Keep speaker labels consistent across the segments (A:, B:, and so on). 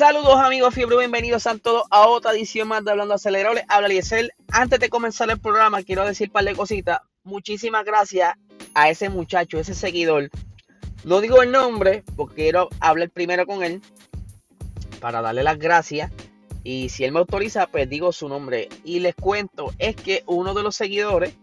A: Saludos amigos Fiebre, bienvenidos a todos a otra edición más de Hablando Acelerable. Habla Liesel. Antes de comenzar el programa, quiero decir un par de cositas. Muchísimas gracias a ese muchacho, ese seguidor. No digo el nombre porque quiero hablar primero con él para darle las gracias. Y si él me autoriza, pues digo su nombre. Y les cuento, es que uno de los seguidores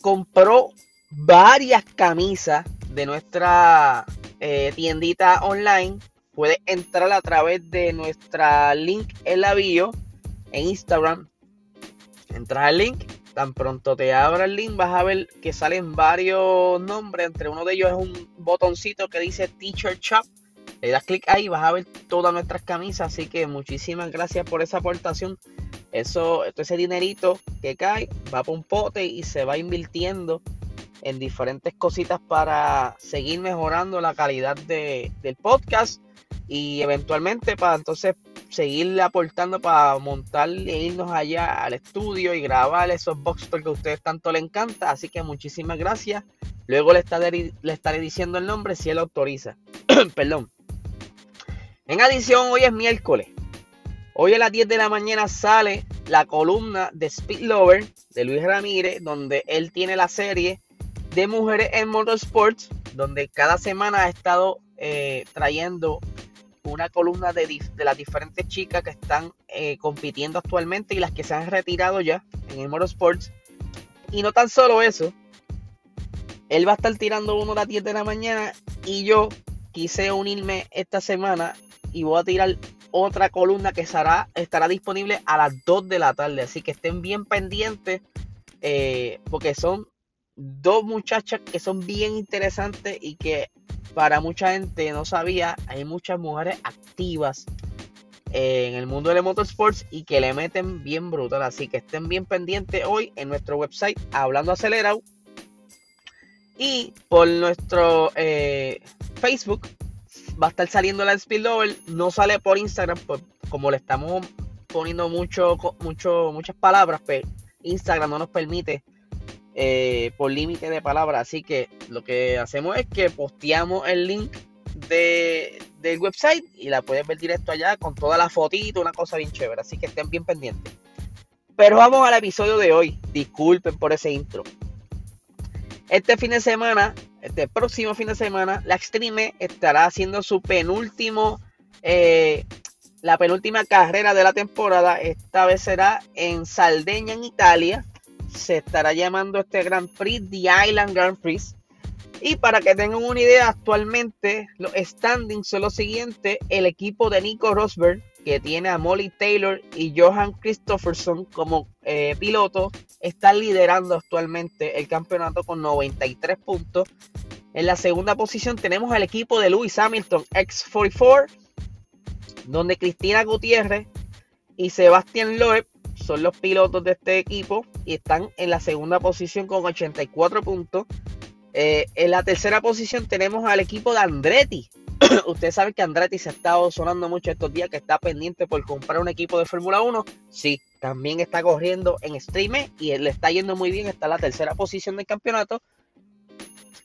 A: compró varias camisas de nuestra eh, tiendita online puedes entrar a través de nuestra link en la bio en Instagram. Entras al link, tan pronto te abra el link vas a ver que salen varios nombres. Entre uno de ellos es un botoncito que dice Teacher Shop. Le das clic ahí, vas a ver todas nuestras camisas. Así que muchísimas gracias por esa aportación. Eso, ese dinerito que cae va para un pote y se va invirtiendo en diferentes cositas para seguir mejorando la calidad del podcast y eventualmente para entonces seguirle aportando para montar e irnos allá al estudio y grabar esos box que a ustedes tanto le encanta. Así que muchísimas gracias. Luego le estaré, le estaré diciendo el nombre si él autoriza. Perdón. En adición, hoy es miércoles. Hoy a las 10 de la mañana sale la columna de Speed Lover de Luis Ramírez, donde él tiene la serie de mujeres en motorsports, donde cada semana ha estado eh, trayendo una columna de, las diferentes chicas que están eh, compitiendo actualmente y las que se han retirado ya en el Motorsports. Y no tan solo eso, él va a estar tirando uno a las 10 de la mañana y yo quise unirme esta semana y voy a tirar otra columna que estará, estará disponible a las 2 de la tarde. Así que estén bien pendientes eh, porque son dos muchachas que son bien interesantes y que para mucha gente no sabía, hay muchas mujeres activas en el mundo de motorsports y que le meten bien brutal. Así que estén bien pendientes hoy en nuestro website Hablando Acelerado y por nuestro eh, Facebook va a estar saliendo la Spillover. No sale por Instagram, pues, como le estamos poniendo mucho, mucho, muchas palabras, pero pues, Instagram no nos permite eh, por límite de palabras. Así que lo que hacemos es que posteamos el link de, del website y la puedes ver directo allá con toda la fotito, una cosa bien chévere. Así que estén bien pendientes. Pero vamos al episodio de hoy. Disculpen por ese intro. Este fin de semana, este próximo fin de semana, la Extreme estará haciendo su penúltimo, eh, la penúltima carrera de la temporada. Esta vez será en Saldeña, en Italia se estará llamando este Grand Prix The Island Grand Prix. Y para que tengan una idea, actualmente los standings son los siguientes. El equipo de Nico Rosberg, que tiene a Molly Taylor y Johan Christopherson como eh, piloto, está liderando actualmente el campeonato con 93 puntos. En la segunda posición tenemos al equipo de Lewis Hamilton X44, donde Cristina Gutiérrez y Sebastián Loeb son los pilotos de este equipo y están en la segunda posición con 84 puntos. Eh, en la tercera posición tenemos al equipo de Andretti. Usted sabe que Andretti se ha estado sonando mucho estos días, que está pendiente por comprar un equipo de Fórmula 1. Sí, también está corriendo en stream y le está yendo muy bien. Está en la tercera posición del campeonato.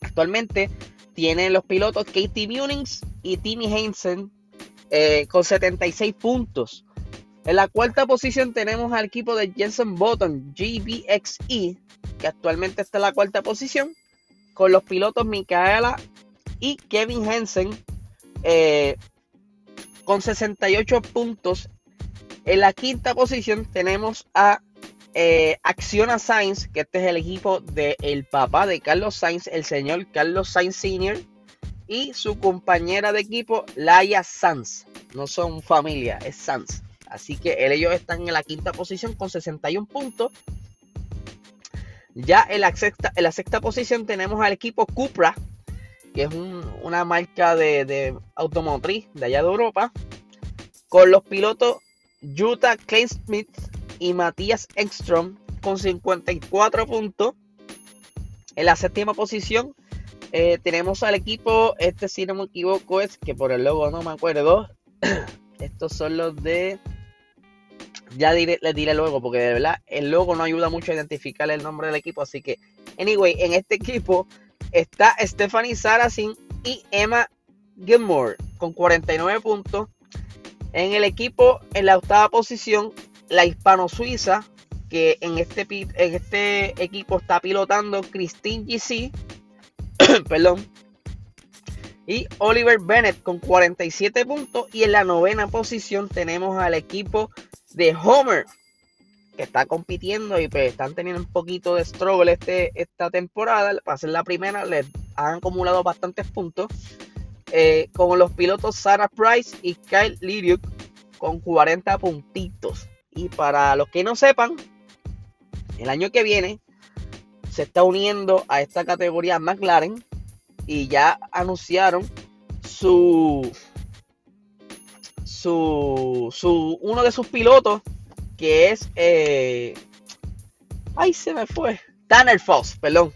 A: Actualmente tienen los pilotos Katie Munings y Timmy Hansen eh, con 76 puntos. En la cuarta posición tenemos al equipo de Jensen Button, GBXE, que actualmente está en la cuarta posición, con los pilotos Micaela y Kevin Hansen, eh, con 68 puntos. En la quinta posición tenemos a eh, Acciona Sainz, que este es el equipo del papá de Carlos Sainz, el señor Carlos Sainz Sr., y su compañera de equipo, Laia Sanz. No son familia, es Sanz. Así que ellos están en la quinta posición con 61 puntos. Ya en la sexta, en la sexta posición tenemos al equipo Cupra, que es una marca de, automotriz de allá de Europa, con los pilotos Jutta Kleinsmith y Matías Ekstrom con 54 puntos. En la séptima posición eh, tenemos al equipo, este si no me equivoco es que por el logo no me acuerdo. Estos son los de ya diré, les diré luego, porque de verdad el logo no ayuda mucho a identificar el nombre del equipo. Así que, anyway, en este equipo está Stephanie Saracen y Emma Gilmore con 49 puntos. En el equipo, en la octava posición, la hispano-suiza, que en este, en este equipo está pilotando Christine GC, perdón, y Oliver Bennett con 47 puntos. Y en la novena posición tenemos al equipo de Homer, que está compitiendo y pues están teniendo un poquito de struggle este, esta temporada. Para ser la primera, les han acumulado bastantes puntos. Eh, con los pilotos Sarah Price y Kyle Liriuk con 40 puntitos. Y para los que no sepan, el año que viene se está uniendo a esta categoría McLaren y ya anunciaron su, su, su uno de sus pilotos que es eh, ay se me fue. Tanner Foss perdón.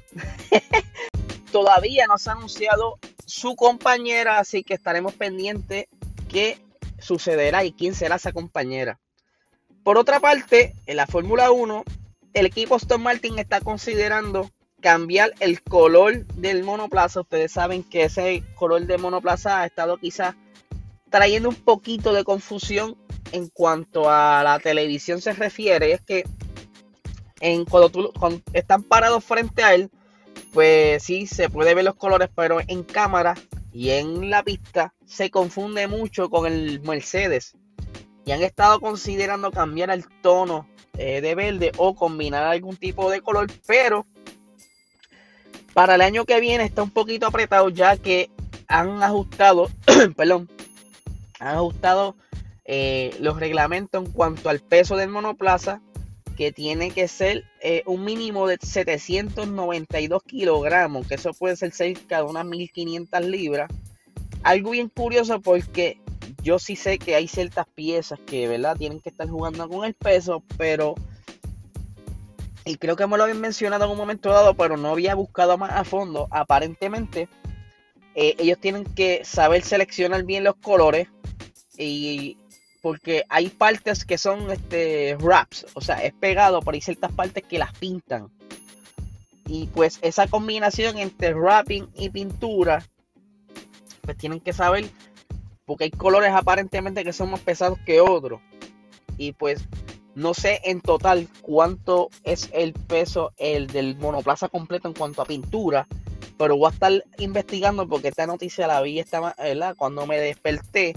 A: Todavía no se ha anunciado su compañera así que estaremos pendientes qué sucederá y quién será esa compañera. Por otra parte en la Fórmula 1 el equipo Aston Martin está considerando cambiar el color del monoplaza. Ustedes saben que ese color de monoplaza ha estado quizás trayendo un poquito de confusión en cuanto a la televisión se refiere. Es que en, cuando, están parados frente a él, pues sí, se puede ver los colores, pero en cámara y en la pista se confunde mucho con el Mercedes. Y han estado considerando cambiar el tono eh, de verde o combinar algún tipo de color, pero para el año que viene está un poquito apretado ya que han ajustado, perdón, han ajustado eh, los reglamentos en cuanto al peso del monoplaza que tiene que ser eh, un mínimo de 792 kilogramos, que eso puede ser cerca de unas 1500 libras. Algo bien curioso porque yo sí sé que hay ciertas piezas que, ¿verdad? Tienen que estar jugando con el peso, pero y creo que me lo habían mencionado en un momento dado, pero no había buscado más a fondo. Aparentemente, eh, ellos tienen que saber seleccionar bien los colores y porque hay partes que son este wraps, o sea, es pegado, pero hay ciertas partes que las pintan. Y pues esa combinación entre wrapping y pintura, pues tienen que saber, porque hay colores aparentemente que son más pesados que otros. Y pues no sé en total cuánto es el peso el del monoplaza completo en cuanto a pintura, pero voy a estar investigando porque esta noticia la vi esta, cuando me desperté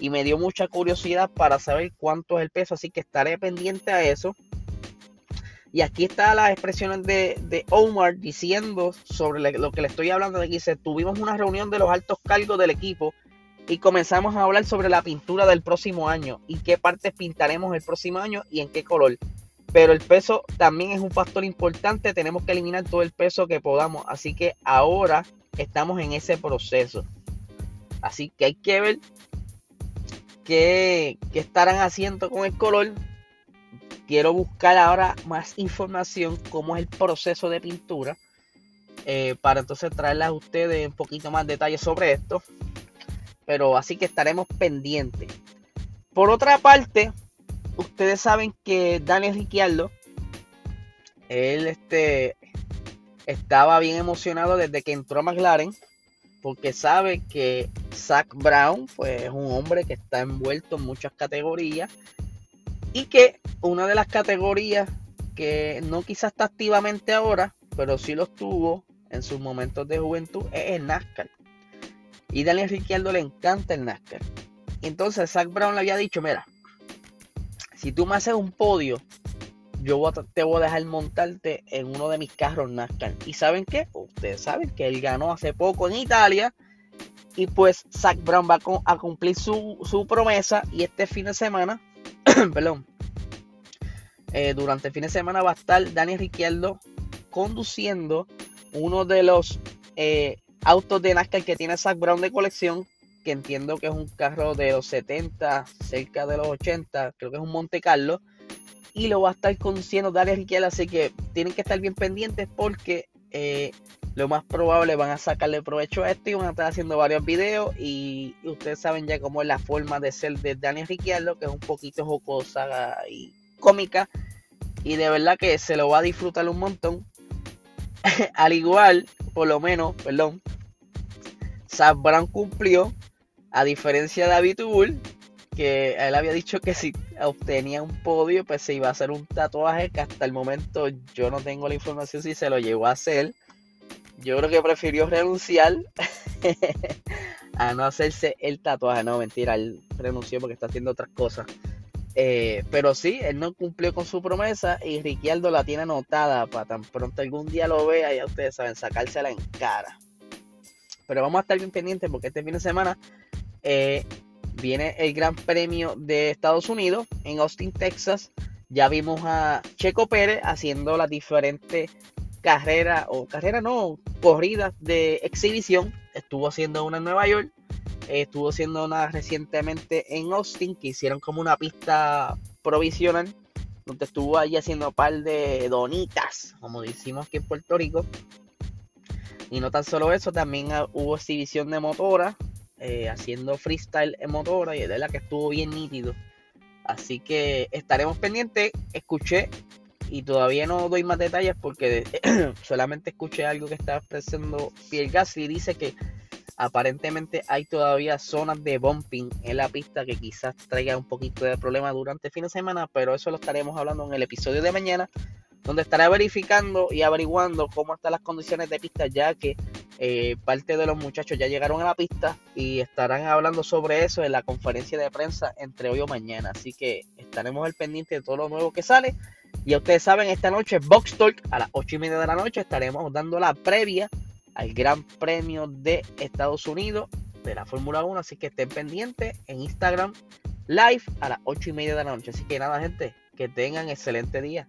A: y me dio mucha curiosidad para saber cuánto es el peso, así que estaré pendiente a eso. Y aquí está las expresiones de, Omar diciendo sobre lo que le estoy hablando. De dice, tuvimos una reunión de los altos cargos del equipo y comenzamos a hablar sobre la pintura del próximo año y qué partes pintaremos el próximo año y en qué color. Pero el peso también es un factor importante, tenemos que eliminar todo el peso que podamos, así que ahora estamos en ese proceso. Así que hay que ver qué, estarán haciendo con el color. Quiero buscar ahora más información, cómo es el proceso de pintura, eh, para entonces traerles a ustedes un poquito más detalles sobre esto pero así que estaremos pendientes. Por otra parte, ustedes saben que Daniel Ricciardo, él este, estaba bien emocionado desde que entró a McLaren, porque sabe que Zach Brown pues, es un hombre que está envuelto en muchas categorías y que una de las categorías que no quizás está activamente ahora, pero sí lo estuvo en sus momentos de juventud, es el NASCAR. Y Daniel Ricciardo le encanta el NASCAR. Entonces Zach Brown le había dicho, mira, si tú me haces un podio, yo te voy a dejar montarte en uno de mis carros NASCAR. ¿Y saben qué? Ustedes saben que él ganó hace poco en Italia. Y pues Zach Brown va a cumplir su, promesa. Y este fin de semana, perdón, eh, durante el fin de semana va a estar Daniel Ricciardo conduciendo uno de los eh, autos de NASCAR que tiene Zach Brown de colección, que entiendo que es un carro de los 70, cerca de los 80, creo que es un Monte Carlo, y lo va a estar conduciendo Daniel Ricciardo, así que tienen que estar bien pendientes porque eh, lo más probable van a sacarle provecho a esto y van a estar haciendo varios videos y ustedes saben ya cómo es la forma de ser de Daniel Ricciardo, que es un poquito jocosa y cómica, y de verdad que se lo va a disfrutar un montón. Al igual, por lo menos, perdón, Zach Brown cumplió, a diferencia de David que él había dicho que si obtenía un podio, pues se iba a hacer un tatuaje que hasta el momento yo no tengo la información si se lo llegó a hacer. Yo creo que prefirió renunciar a no hacerse el tatuaje. No, mentira, él renunció porque está haciendo otras cosas. Eh, pero sí, él no cumplió con su promesa y Ricciardo la tiene anotada para tan pronto algún día lo vea, ya ustedes saben, sacársela en cara. Pero vamos a estar bien pendientes porque este fin de semana eh, viene el Gran Premio de Estados Unidos en Austin, Texas. Ya vimos a Checo Pérez haciendo las diferentes carreras, o carreras no, corridas de exhibición. Estuvo haciendo una en Nueva York estuvo haciendo una recientemente en Austin, que hicieron como una pista provisional, donde estuvo ahí haciendo un par de donitas, como decimos aquí en Puerto Rico. Y no tan solo eso, también hubo exhibición de motora, eh, haciendo freestyle en motora, y es de la que estuvo bien nítido. Así que estaremos pendientes. Escuché y todavía no doy más detalles porque solamente escuché algo que está expresando Pierre Gasly. Dice que aparentemente hay todavía zonas de bumping en la pista que quizás traiga un poquito de problema durante el fin de semana, pero eso lo estaremos hablando en el episodio de mañana, donde estaré verificando y averiguando cómo están las condiciones de pista, ya que eh, parte de los muchachos ya llegaron a la pista y estarán hablando sobre eso en la conferencia de prensa entre hoy o mañana. Así que estaremos al pendiente de todo lo nuevo que sale. Y ustedes saben, esta noche Box Talk a las 8 y media de la noche estaremos dando la previa al Gran Premio de Estados Unidos de la Fórmula 1. Así que estén pendientes en Instagram live a las 8 y media de la noche. Así que nada, gente, que tengan excelente día.